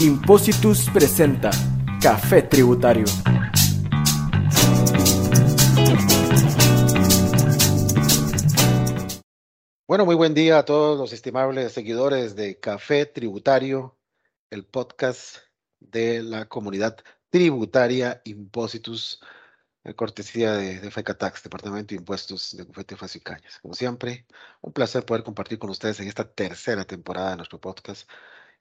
Impositus presenta Café Tributario. Bueno, muy buen día a todos los estimables seguidores de Café Tributario, el podcast de la comunidad tributaria Impositus, cortesía de, de FECATAX, Departamento de Impuestos de Bufete Facio y Cañas. Como siempre, un placer poder compartir con ustedes en esta tercera temporada de nuestro podcast.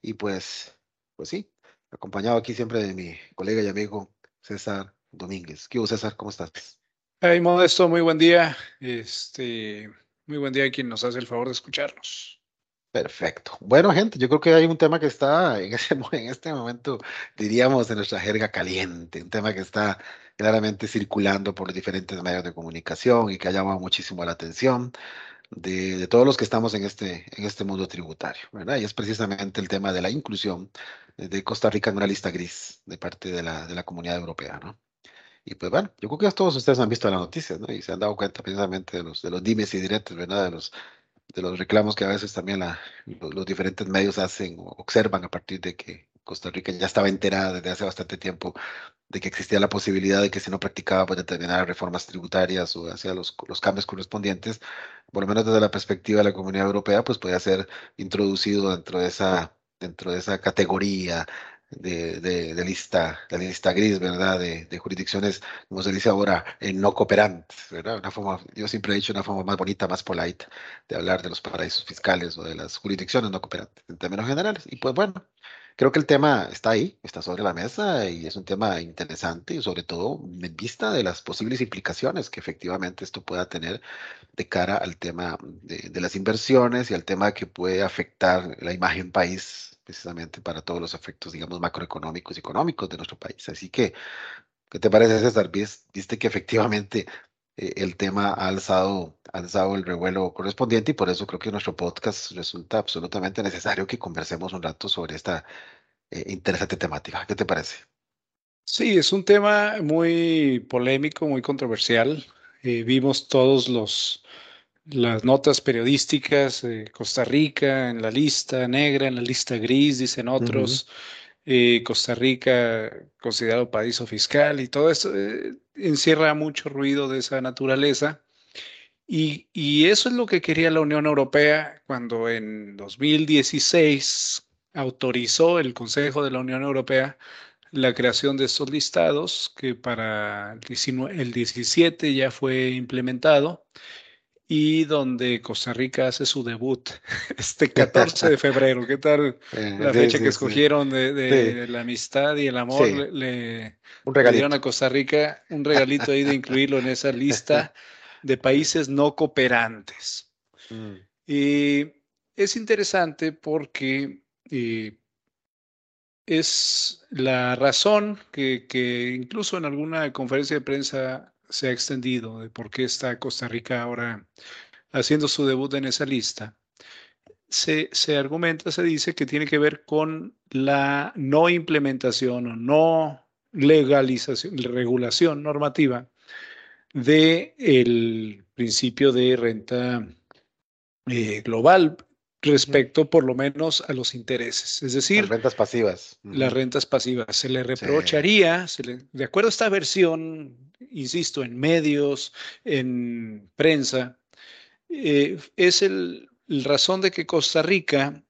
Y pues, pues sí, acompañado aquí siempre de mi colega y amigo César Domínguez. ¿Qué hubo, César? ¿Cómo estás? Hey, Modesto, muy buen día. Este, muy buen día a quien nos hace el favor de escucharnos. Perfecto. Bueno, gente, yo creo que hay un tema que está en, ese, en este momento, diríamos, en nuestra jerga caliente, un tema que está claramente circulando por los diferentes medios de comunicación y que ha llamado muchísimo la atención de, todos los que estamos en este, en este mundo tributario. Y es precisamente el tema de la inclusión de Costa Rica en una lista gris de parte de la, de la comunidad europea, ¿no? Y pues bueno, yo creo que todos ustedes han visto las noticias, ¿no? Y se han dado cuenta precisamente de los, de los dimes y diretes, ¿verdad? De los, de los reclamos que a veces también los, los, diferentes medios hacen o observan a partir de que Costa Rica ya estaba enterada desde hace bastante tiempo de que existía la posibilidad de que si no practicaba pues, determinadas reformas tributarias o hacía los, los cambios correspondientes, por lo menos desde la perspectiva de la Comunidad Europea, pues podía ser introducido dentro de esa, dentro de esa categoría de, de, de, lista, de lista gris, ¿verdad? De, de, jurisdicciones, como se dice ahora, eh, no cooperantes, ¿verdad? Una forma, yo siempre he dicho una forma más bonita, más polite de hablar de los paraísos fiscales o de las jurisdicciones no cooperantes en términos generales. Y pues bueno, creo que el tema está ahí, está sobre la mesa y es un tema interesante y sobre todo en vista de las posibles implicaciones que efectivamente esto pueda tener de cara al tema de, de las inversiones y al tema que puede afectar la imagen país precisamente para todos los efectos, digamos, macroeconómicos y económicos de nuestro país. Así que, ¿qué te parece, César? Viste que efectivamente eh, el tema ha alzado, ha alzado el revuelo correspondiente y por eso creo que nuestro podcast resulta absolutamente necesario que conversemos un rato sobre esta eh, interesante temática. ¿Qué te parece? Sí, es un tema muy polémico, muy controversial. Eh, vimos todos los las notas periodísticas, eh, Costa Rica en la lista negra, en la lista gris, dicen otros, uh -huh. eh, Costa Rica considerado paraíso fiscal y todo esto eh, encierra mucho ruido de esa naturaleza. Y, eso es lo que quería la Unión Europea cuando en 2016 autorizó el Consejo de la Unión Europea la creación de estos listados que para el, 19, el 17 ya fue implementado y donde Costa Rica hace su debut este 14 de febrero. ¿Qué tal la fecha sí, que escogieron sí. de, de, sí. de, la amistad y el amor? Le, le, un le, dieron a Costa Rica un regalito ahí de incluirlo en esa lista de países no cooperantes. Mm. Y es interesante porque eh, es la razón que, que incluso en alguna conferencia de prensa se ha extendido de por qué está Costa Rica ahora haciendo su debut en esa lista, se, se, argumenta, se dice que tiene que ver con la no implementación o no legalización, regulación normativa del el principio de renta eh, global respecto por lo menos a los intereses, es decir, las rentas pasivas. Las rentas pasivas. Se le reprocharía, sí. se le, de acuerdo a esta versión, insisto, en medios, en prensa, eh, es el, el, razón de que Costa Rica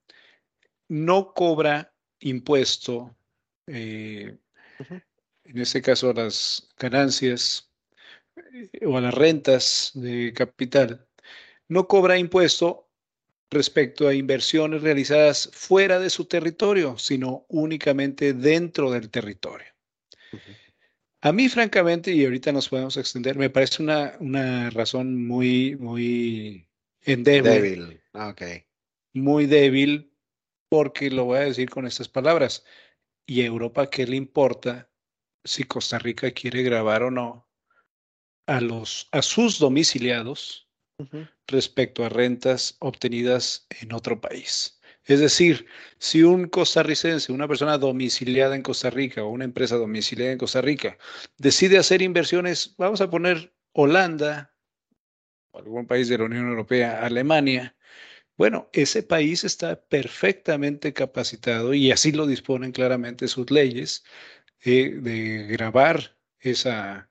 no cobra impuesto, eh, uh -huh. en este caso a las ganancias eh, o a las rentas de capital, no cobra impuesto respecto a inversiones realizadas fuera de su territorio, sino únicamente dentro del territorio. Uh -huh. A mí, francamente, y ahorita nos podemos extender, me parece una, una razón muy, muy endeble. Débil, ah, ok. Muy débil, porque lo voy a decir con estas palabras. ¿Y a Europa qué le importa si Costa Rica quiere grabar o no a, los, a sus domiciliados uh -huh. respecto a rentas obtenidas en otro país? Es decir, si un costarricense, una persona domiciliada en Costa Rica o una empresa domiciliada en Costa Rica decide hacer inversiones, vamos a poner Holanda, algún país de la Unión Europea, Alemania, Bueno, ese país está perfectamente capacitado y así lo disponen claramente sus leyes eh, de grabar esa,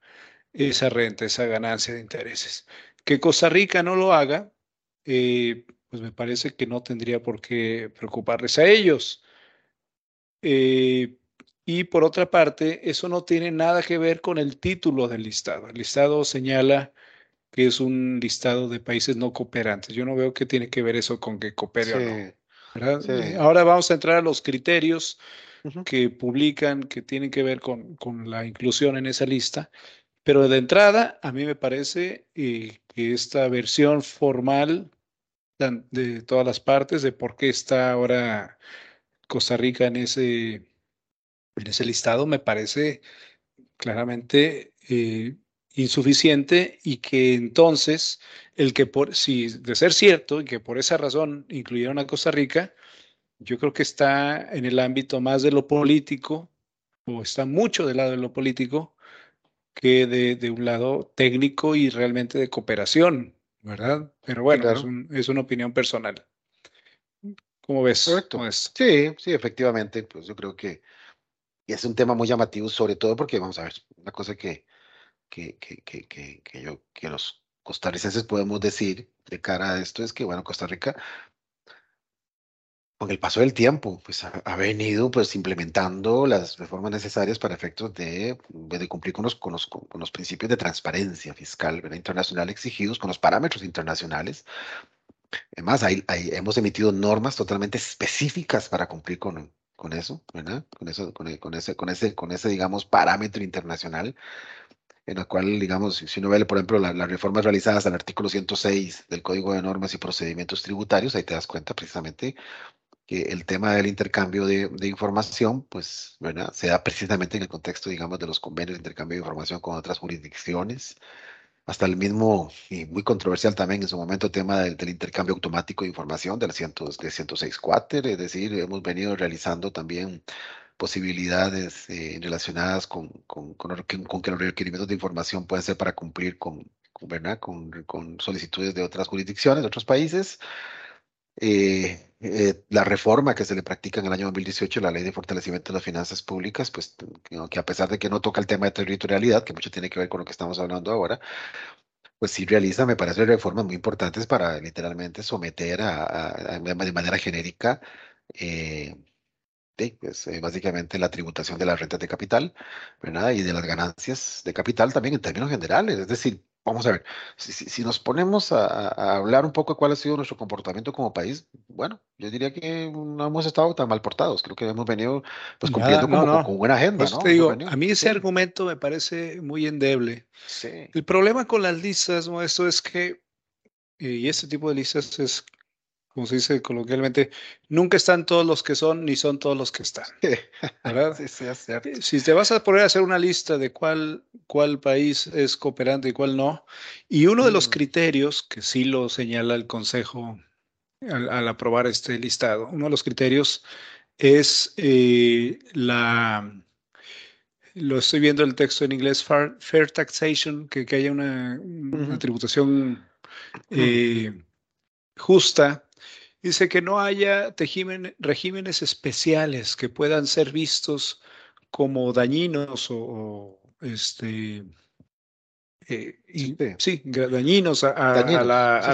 esa renta, esa ganancia de intereses. Que Costa Rica no lo haga, eh, pues me parece que no tendría por qué preocuparles a ellos. Eh, y por otra parte, eso no tiene nada que ver con el título del listado. El listado señala que es un listado de países no cooperantes. Yo no veo qué tiene que ver eso con que coopere o no. Ahora vamos a entrar a los criterios que publican, que tienen que ver con, con, la inclusión en esa lista. Pero de entrada, a mí me parece eh, que esta versión formal de todas las partes de por qué está ahora Costa Rica en ese, en ese listado me parece claramente eh, insuficiente y que entonces el que por si de ser cierto y que por esa razón incluyeron a Costa Rica, yo creo que está en el ámbito más de lo político o está mucho del lado de lo político que de, de un lado técnico y realmente de cooperación, ¿verdad? Pero bueno, es, es, una opinión personal. ¿Cómo ves? Correcto. Sí, sí, efectivamente, pues yo creo que y es un tema muy llamativo, sobre todo porque, vamos a ver, una cosa que, que, que, que, que, yo, que los costarricenses podemos decir de cara a esto es que, bueno, Costa Rica, con el paso del tiempo, pues ha, venido pues implementando las reformas necesarias para efectos de, de cumplir con los, con los, con, los, principios de transparencia fiscal internacional exigidos, con los parámetros internacionales. Además, hay, hay, hemos emitido normas totalmente específicas para cumplir con, con eso, ¿verdad? Con eso, con, con, ese, con ese, con ese, digamos, parámetro internacional en el cual, digamos, si uno ve, por ejemplo, las reformas realizadas al artículo 106 del Código de Normas y Procedimientos Tributarios, ahí te das cuenta precisamente que el tema del intercambio de, de, información, pues, ¿verdad? Se da precisamente en el contexto, digamos, de los convenios de intercambio de información con otras jurisdicciones, hasta el mismo, y muy controversial también en su momento, tema del, intercambio automático de información del, 100, 106 Quater, es decir, hemos venido realizando también posibilidades eh, relacionadas con, con, con, con, que los requerimientos de información pueden ser para cumplir con, ¿verdad? con solicitudes de otras jurisdicciones, de otros países. Eh, eh, la reforma que se le practica en el año 2018, la ley de fortalecimiento de las finanzas públicas, pues que a pesar de que no toca el tema de territorialidad, que mucho tiene que ver con lo que estamos hablando ahora, pues sí realiza, me parece, reformas muy importantes para literalmente someter a, de manera genérica eh, pues, eh, básicamente la tributación de las rentas de capital, ¿verdad? Y de las ganancias de capital también en términos generales. Es decir, vamos a ver, si, nos ponemos a, hablar un poco de cuál ha sido nuestro comportamiento como país, bueno, yo diría que no hemos estado tan mal portados. Creo que hemos venido pues cumpliendo con buena agenda, ¿no? Te digo, a mí ese argumento me parece muy endeble. Sí. El problema con las listas, esto es que, y este tipo de listas es como se dice coloquialmente, nunca están todos los que son, ni son todos los que están. ¿verdad? Sí, sí, es cierto. Eh, si te vas a poner a hacer una lista de cuál, cuál país es cooperante y cuál no, y uno de los mm. criterios, que sí lo señala el Consejo al, aprobar este listado, uno de los criterios es eh, la, lo estoy viendo el texto en inglés, fair, taxation, que, que, haya una, tributación eh, justa. Dice que no haya regímenes especiales que puedan ser vistos como dañinos o, este, eh, sí. dañinos a,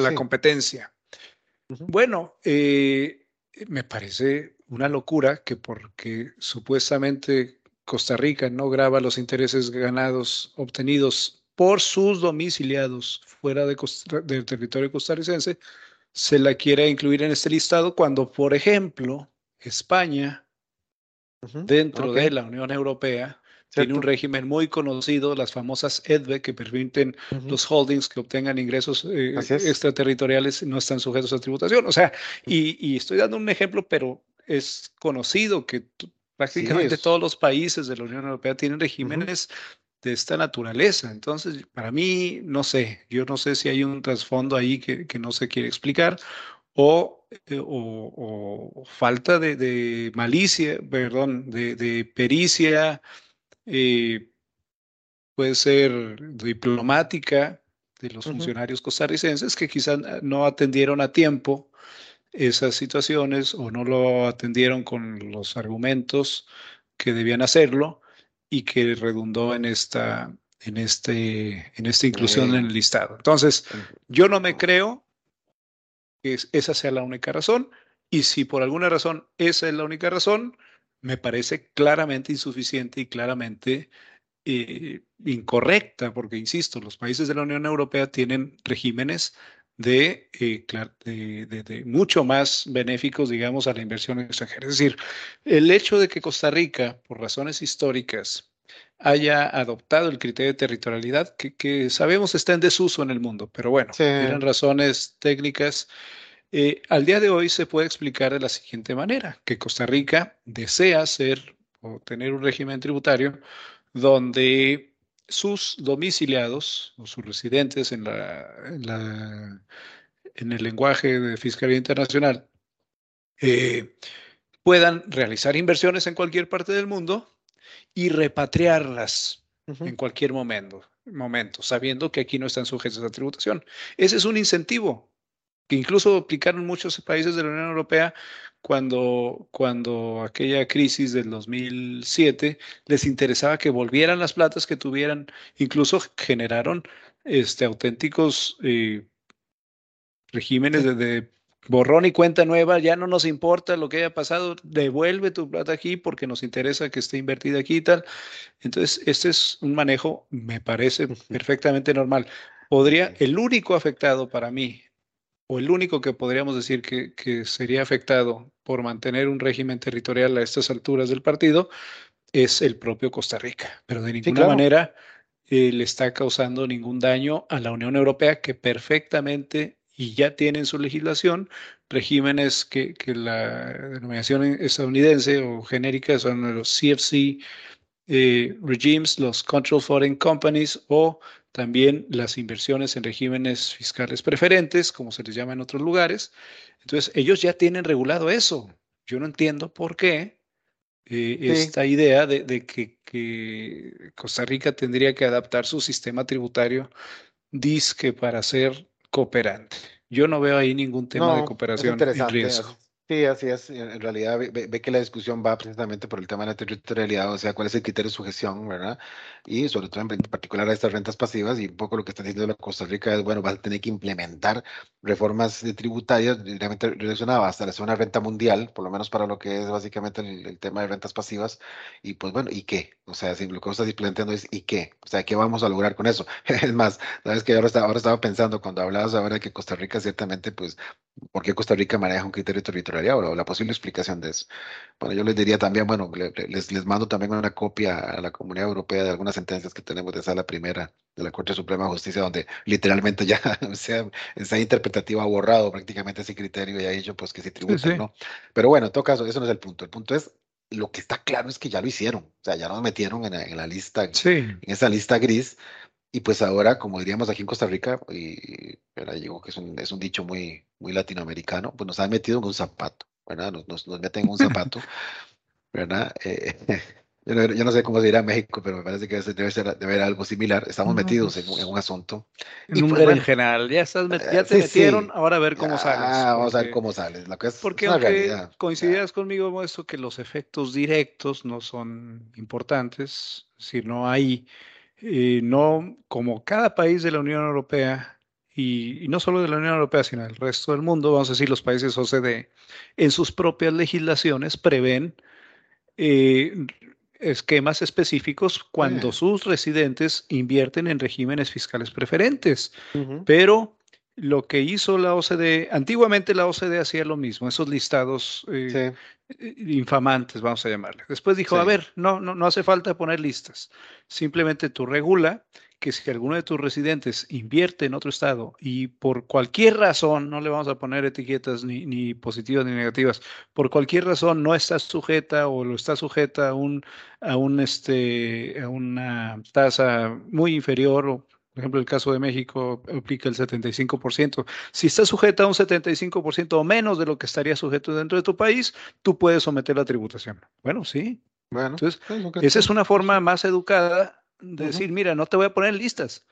la, competencia. Bueno, eh, me parece una locura que porque supuestamente Costa Rica no graba los intereses ganados obtenidos por sus domiciliados fuera de del territorio costarricense, se la quiere incluir en este listado cuando, por ejemplo, España, dentro de la Unión Europea, tiene un régimen muy conocido, las famosas EDVE, que permiten los holdings que obtengan ingresos eh, extraterritoriales no están sujetos a tributación. O sea, y, estoy dando un ejemplo, pero es conocido que prácticamente todos los países de la Unión Europea tienen regímenes de esta naturaleza. Entonces, para mí, no sé, yo no sé si hay un trasfondo ahí que, que no se quiere explicar o, eh, o, falta de, de, malicia, perdón, de, de pericia, eh, puede ser diplomática de los funcionarios costarricenses que quizás no atendieron a tiempo esas situaciones o no lo atendieron con los argumentos que debían hacerlo y que redundó en esta, en este, en esta inclusión en el listado. Entonces, yo no me creo que esa sea la única razón y si por alguna razón esa es la única razón, me parece claramente insuficiente y claramente eh, incorrecta, porque, insisto, los países de la Unión Europea tienen regímenes de, eh, de, mucho más benéficos, digamos, a la inversión extranjera. Es decir, el hecho de que Costa Rica, por razones históricas, haya adoptado el criterio de territorialidad, que, sabemos está en desuso en el mundo, pero bueno, tienen razones técnicas. Eh, al día de hoy se puede explicar de la siguiente manera, que Costa Rica desea ser o tener un régimen tributario donde sus domiciliados o sus residentes en, la, en, el lenguaje de Fiscalía Internacional eh, puedan realizar inversiones en cualquier parte del mundo y repatriarlas en cualquier momento, momento, sabiendo que aquí no están sujetos a tributación. Ese es un incentivo que incluso aplicaron muchos países de la Unión Europea cuando, cuando aquella crisis del 2007 les interesaba que volvieran las platas que tuvieran, incluso generaron este, auténticos eh, regímenes de, borrón y cuenta nueva, ya no nos importa lo que haya pasado, devuelve tu plata aquí porque nos interesa que esté invertida aquí y tal. Entonces, este es un manejo, me parece perfectamente normal. Podría, el único afectado para mí o el único que podríamos decir que, sería afectado por mantener un régimen territorial a estas alturas del partido es el propio Costa Rica, pero de ninguna manera eh, le está causando ningún daño a la Unión Europea que perfectamente y ya tiene en su legislación regímenes que, la denominación estadounidense o genérica son los CFC eh, regimes, los Control Foreign Companies o también las inversiones en regímenes fiscales preferentes, como se les llama en otros lugares. Entonces, ellos ya tienen regulado eso. Yo no entiendo por qué eh, esta idea de, que, Costa Rica tendría que adaptar su sistema tributario disque para ser cooperante. Yo no veo ahí ningún tema de cooperación en riesgo. Sí, así es. En realidad ve, que la discusión va precisamente por el tema de la territorialidad, o sea, cuál es el criterio de sujeción, ¿verdad? Y sobre todo en particular a estas rentas pasivas y un poco lo que está diciendo la Costa Rica es, bueno, va a tener que implementar reformas tributarias directamente relacionadas hasta la zona renta mundial, por lo menos para lo que es básicamente el, tema de rentas pasivas. Y pues bueno, ¿y qué? O sea, si lo que estás planteando es ¿y qué? O sea, ¿qué vamos a lograr con eso? Es más, sabes que ahora, ahora estaba pensando cuando hablabas ahora que Costa Rica ciertamente, pues, ¿por qué Costa Rica maneja un criterio territorial? O la posible explicación de eso. Bueno, yo les diría también, bueno, les, les mando también una copia a la Comunidad Europea de algunas sentencias que tenemos de sala primera de la Corte Suprema de Justicia, donde literalmente ya sea, esa interpretativa ha borrado prácticamente ese criterio y ha dicho pues que se tributa, ¿no? Pero bueno, en todo caso, eso no es el punto. El punto es, lo que está claro es que ya lo hicieron, o sea, ya nos metieron en, en la lista, en esa lista gris, y pues ahora, como diríamos aquí en Costa Rica, y digo que es un, es un dicho muy, muy latinoamericano, pues nos han metido en un zapato, ¿verdad? Nos, nos, nos meten en un zapato, ¿verdad? Eh, yo, no, yo, no, sé cómo se dirá en México, pero me parece que debe ser debe haber algo similar. Estamos metidos en, en, un asunto. En y un pues, en general, ya, estás ya te metieron, ahora a ver cómo sales. Ah, vamos a ver cómo sales. La es, porque aunque coincidirás conmigo, esto que los efectos directos no son importantes, si no hay eh, no como cada país de la Unión Europea, y, no solo de la Unión Europea, sino del resto del mundo, vamos a decir los países OCDE, en sus propias legislaciones prevén eh, esquemas específicos cuando sus residentes invierten en regímenes fiscales preferentes. Pero lo que hizo la OCDE, antiguamente la OCDE hacía lo mismo, esos listados eh, eh, infamantes, vamos a llamarle. Después dijo, a ver, no, no, no hace falta poner listas, simplemente tú regula que si alguno de tus residentes invierte en otro estado y por cualquier razón, no le vamos a poner etiquetas ni, ni positivas ni negativas, por cualquier razón no está sujeta o lo está sujeta a, un, a, un, este, a una tasa muy inferior o por ejemplo, el caso de México aplica el 75%. Si está sujeta a un 75% o menos de lo que estaría sujeto dentro de tu país, tú puedes someter la tributación. Bueno, sí. Bueno, Entonces, esa es una forma más educada de decir, mira, no te voy a poner listas.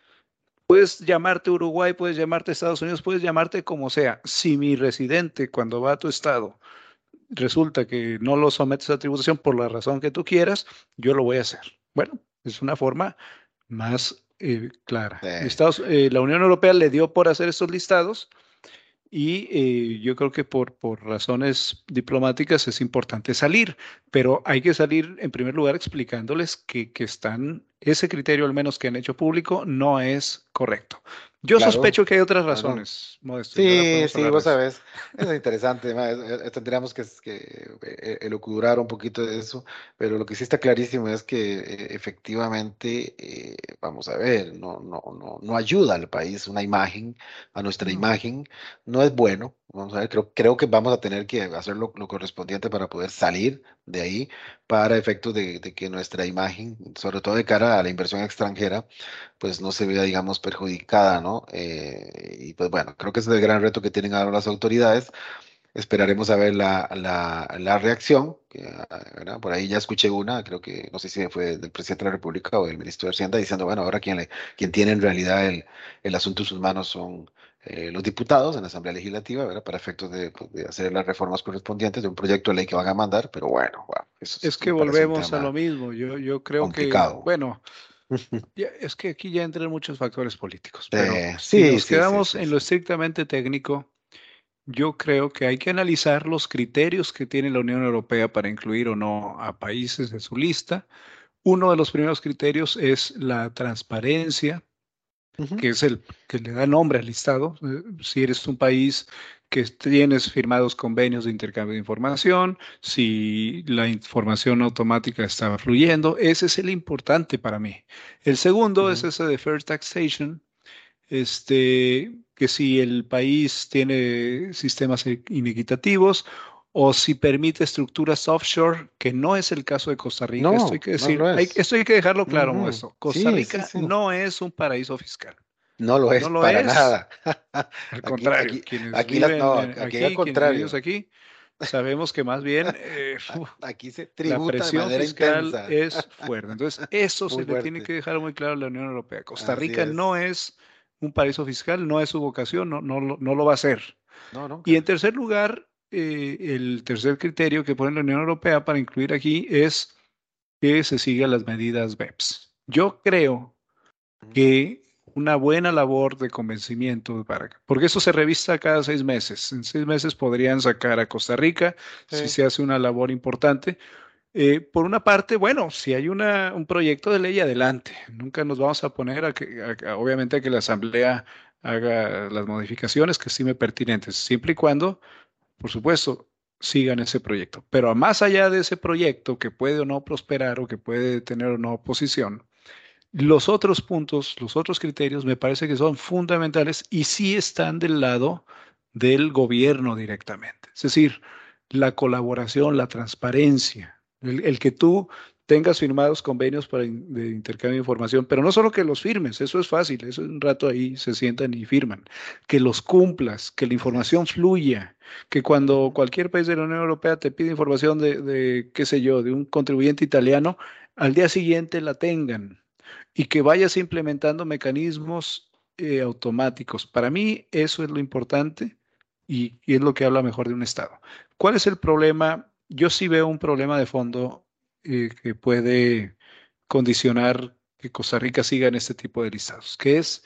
Puedes llamarte Uruguay, puedes llamarte Estados Unidos, puedes llamarte como sea. Si mi residente cuando va a tu estado resulta que no lo sometes a tributación por la razón que tú quieras, yo lo voy a hacer. Bueno, es una forma más eh, clara. Estados, eh, la Unión Europea le dio por hacer estos listados y eh, yo creo que por, por razones diplomáticas es importante salir, pero hay que salir en primer lugar explicándoles que, que están, ese criterio al menos que han hecho público no es correcto. Yo sospecho que hay otras razones, Sí, sí, vos sabes, es interesante, tendríamos que, que eh, elucubrar un poquito de eso, pero lo que sí está clarísimo es que eh, efectivamente, eh, vamos a ver, no, no, no, no ayuda al país una imagen, a nuestra imagen, no es bueno, Vamos a ver, creo, creo que vamos a tener que hacer lo, correspondiente para poder salir de ahí para efectos de, que nuestra imagen, sobre todo de cara a la inversión extranjera, pues no se vea, digamos, perjudicada, ¿no? Eh, y pues bueno, creo que ese es el gran reto que tienen ahora las autoridades. Esperaremos a ver la, la, reacción. Ah, Por ahí ya escuché una, creo que no sé si fue del presidente de la República o del ministro de Hacienda, diciendo, bueno, ahora quien, le, quien tiene en realidad el, el asunto en sus manos son eh, los diputados en la Asamblea Legislativa, ¿verdad? Para efectos pues, de, hacer las reformas correspondientes de un proyecto de ley que van a mandar, pero bueno, es que volvemos a lo mismo. Yo, yo creo que, bueno, es que aquí ya entran muchos factores políticos, pero eh, si nos quedamos en lo estrictamente técnico, yo creo que hay que analizar los criterios que tiene la Unión Europea para incluir o no a países en su lista. Uno de los primeros criterios es la transparencia que es el que le da nombre al listado. Eh, si eres un país que tienes firmados convenios de intercambio de información, si la información automática está fluyendo, ese es el importante para mí. El segundo es ese de Fair Taxation, este, que si el país tiene sistemas inequitativos o si permite estructuras offshore, que no es el caso de Costa Rica. esto, hay que decir, esto hay que dejarlo claro, Costa Rica no es un paraíso fiscal. No lo es para nada. Al contrario, aquí, al contrario. aquí, sabemos que más bien eh, aquí se tributa la presión de fiscal es fuerte. Entonces, eso se le tiene que dejar muy claro a la Unión Europea. Costa Rica no es un paraíso fiscal, no es su vocación, no, no, no lo va a ser. y en tercer lugar, eh, el tercer criterio que pone la Unión Europea para incluir aquí es que se sigan las medidas BEPS. Yo creo que una buena labor de convencimiento, para, porque eso se revista cada seis meses. En seis meses podrían sacar a Costa Rica si se hace una labor importante. Eh, por una parte, bueno, si hay un proyecto de ley, adelante. Nunca nos vamos a poner a que, obviamente, a que la Asamblea haga las modificaciones que estime pertinentes, siempre y cuando por supuesto, sigan ese proyecto. Pero más allá de ese proyecto que puede o no prosperar o que puede tener o no oposición, los otros puntos, los otros criterios me parece que son fundamentales y sí están del lado del gobierno directamente. Es decir, la colaboración, la transparencia, el, que tú tengas firmados convenios para de intercambio de información, pero no solo que los firmes, eso es fácil, eso un rato ahí se sientan y firman, que los cumplas, que la información fluya, que cuando cualquier país de la Unión Europea te pide información de, qué sé yo, de un contribuyente italiano, al día siguiente la tengan y que vayas implementando mecanismos eh, automáticos. Para mí eso es lo importante y, y es lo que habla mejor de un Estado. ¿Cuál es el problema? Yo sí veo un problema de fondo eh, que puede condicionar que Costa Rica siga en este tipo de listados, que es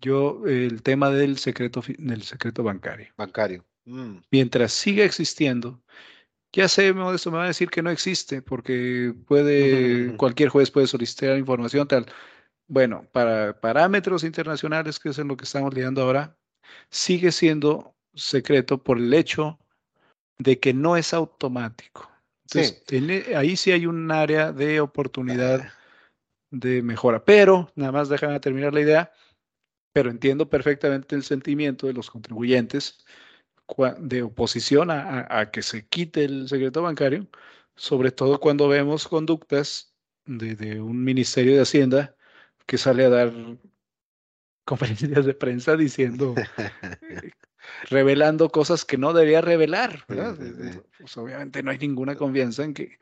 yo el tema del secreto, del secreto bancario. Bancario. Mm. Mientras siga existiendo, ya sé, Modesto me va a decir que no existe, porque puede, cualquier juez puede solicitar información tal. Bueno, para parámetros internacionales, que es en lo que estamos lidiando ahora, sigue siendo secreto por el hecho de que no es automático. Entonces, e, ahí sí hay un área de oportunidad de mejora. Pero, nada más déjame terminar la idea, pero entiendo perfectamente el sentimiento de los contribuyentes de oposición a, que se quite el secreto bancario, sobre todo cuando vemos conductas de, de un Ministerio de Hacienda que sale a dar conferencias de prensa diciendo revelando cosas que no debía revelar, ¿verdad? Pues obviamente no hay ninguna confianza en que,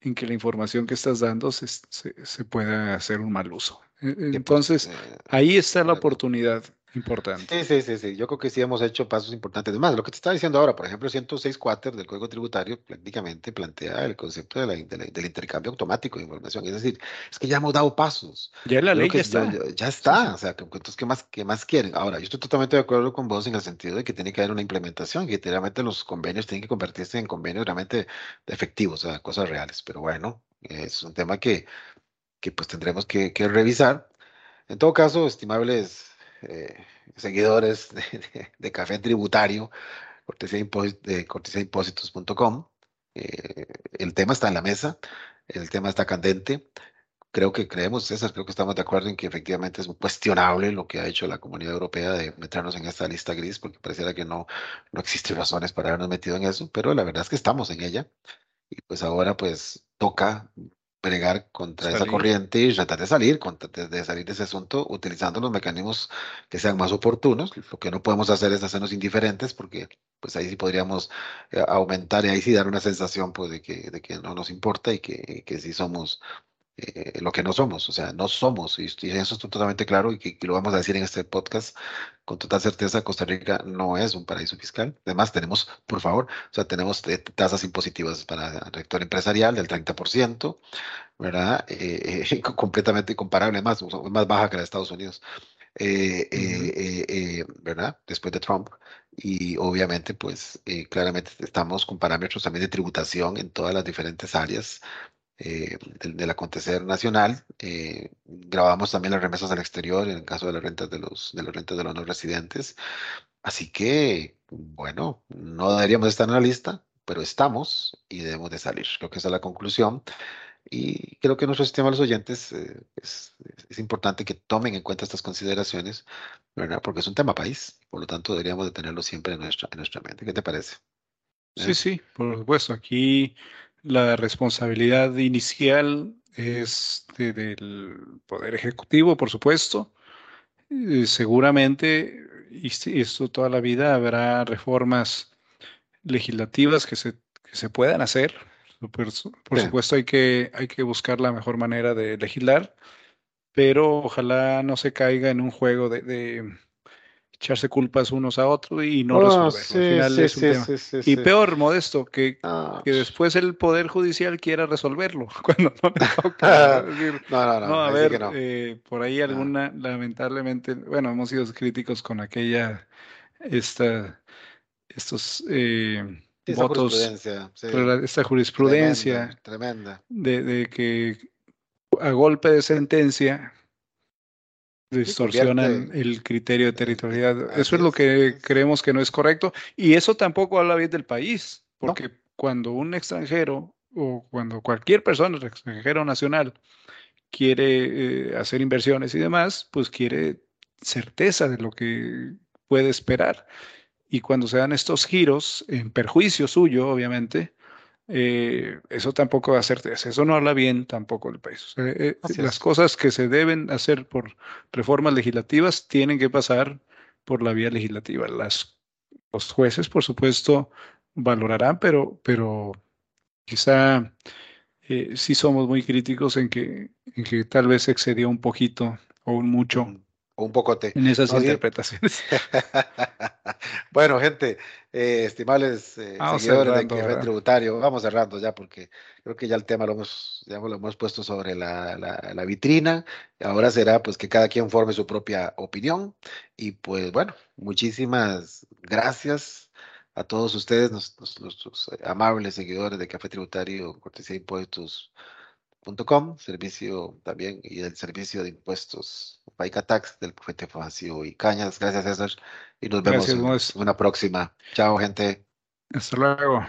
en que la información que estás dando se, se, pueda hacer un mal uso. E, entonces, eh, ahí está la oportunidad importante. Sí, sí, sí, sí. Yo creo que sí hemos hecho pasos importantes. Además, lo que te estaba diciendo ahora, por ejemplo, 106 cuater del Código Tributario prácticamente plantea el concepto de la, del intercambio automático de información. Es decir, es que ya hemos dado pasos. Ya la ley ya está. Ya, está. O sea, entonces, ¿qué más, ¿qué más quieren? Ahora, yo estoy totalmente de acuerdo con vos en el sentido de que tiene que haber una implementación, que realmente los convenios tienen que convertirse en convenios realmente efectivos, o sea, cosas reales. Pero bueno, es un tema que, que pues tendremos que, que revisar. En todo caso, estimables eh, seguidores de, Café Tributario, cortesía de cortesía eh, el tema está en la mesa, el tema está candente. Creo que creemos, César, creo que estamos de acuerdo en que efectivamente es cuestionable lo que ha hecho la Comunidad Europea de meternos en esta lista gris, porque pareciera que no, no existen razones para habernos metido en eso, pero la verdad es que estamos en ella. Y pues ahora pues toca bregar contra esa corriente y tratar de salir, de, salir de ese asunto utilizando los mecanismos que sean más oportunos. Lo que no podemos hacer es hacernos indiferentes porque pues ahí sí podríamos eh, aumentar y ahí sí dar una sensación pues de que, de que no nos importa y que, que sí somos eh, lo que no somos, o sea, no somos, y, eso es totalmente claro y que, lo vamos a decir en este podcast con total certeza, Costa Rica no es un paraíso fiscal. Además, tenemos, por favor, o sea, tenemos eh, tasas impositivas para el sector empresarial del 30%, ¿verdad? Eh, completamente comparable, más, más baja que la de Estados Unidos. ¿verdad? Después de Trump. Y obviamente, pues claramente estamos con parámetros también de tributación en todas las diferentes áreas eh, del, acontecer nacional. Eh, grabamos también las remesas al exterior en el caso de las rentas de los, de las rentas de los no residentes. Así que, bueno, no deberíamos estar en la lista, pero estamos y debemos de salir. Creo que esa es la conclusión. Y creo que nuestro sistema de los oyentes eh, es, es, importante que tomen en cuenta estas consideraciones, ¿verdad? Porque es un tema país, por lo tanto deberíamos de tenerlo siempre en nuestra, en nuestra mente. ¿Qué te parece? Sí, sí, por supuesto. Aquí la responsabilidad inicial es del Poder Ejecutivo, por supuesto. Eh, seguramente, y esto toda la vida, habrá reformas legislativas que se, que se puedan hacer. Por, supuesto, hay que, hay que buscar la mejor manera de legislar, pero ojalá no se caiga en un juego de echarse culpas unos a otros y no resolverlo. y peor, Modesto, que, ah, que después el Poder Judicial quiera resolverlo cuando no le toca. no, no, no, a ver, eh, por ahí alguna, lamentablemente, bueno, hemos sido críticos con aquella, esta, estos eh, votos, jurisprudencia, esta jurisprudencia tremenda, De, de que a golpe de sentencia distorsionan el criterio de territorialidad. Eso es lo que creemos que no es correcto y eso tampoco habla bien del país, porque cuando un extranjero o cuando cualquier persona, extranjero nacional, quiere eh, hacer inversiones y demás, pues quiere certeza de lo que puede esperar. Y cuando se dan estos giros, en perjuicio suyo, obviamente, eh, eso tampoco va a ser, eso no habla bien tampoco del país. Eh, las cosas que se deben hacer por reformas legislativas tienen que pasar por la vía legislativa. Las, los jueces, por supuesto, valorarán, pero, pero quizá eh, sí somos muy críticos en que, en que tal vez excedió un poquito o un mucho un pocote. En esas interpretaciones. bueno, gente, eh, estimables eh, seguidores de Café Tributario, vamos cerrando ya porque creo que ya el tema lo hemos, ya lo hemos puesto sobre la, la, vitrina. Ahora será pues que cada quien forme su propia opinión. Y pues bueno, muchísimas gracias a todos ustedes, nuestros, amables seguidores de Café Tributario, cortesía de impuestos servicio también y el servicio de impuestos FAICA Tax del Profeta Facio y Cañas. Gracias, César. Y nos vemos en una próxima. Chao, gente. Hasta luego.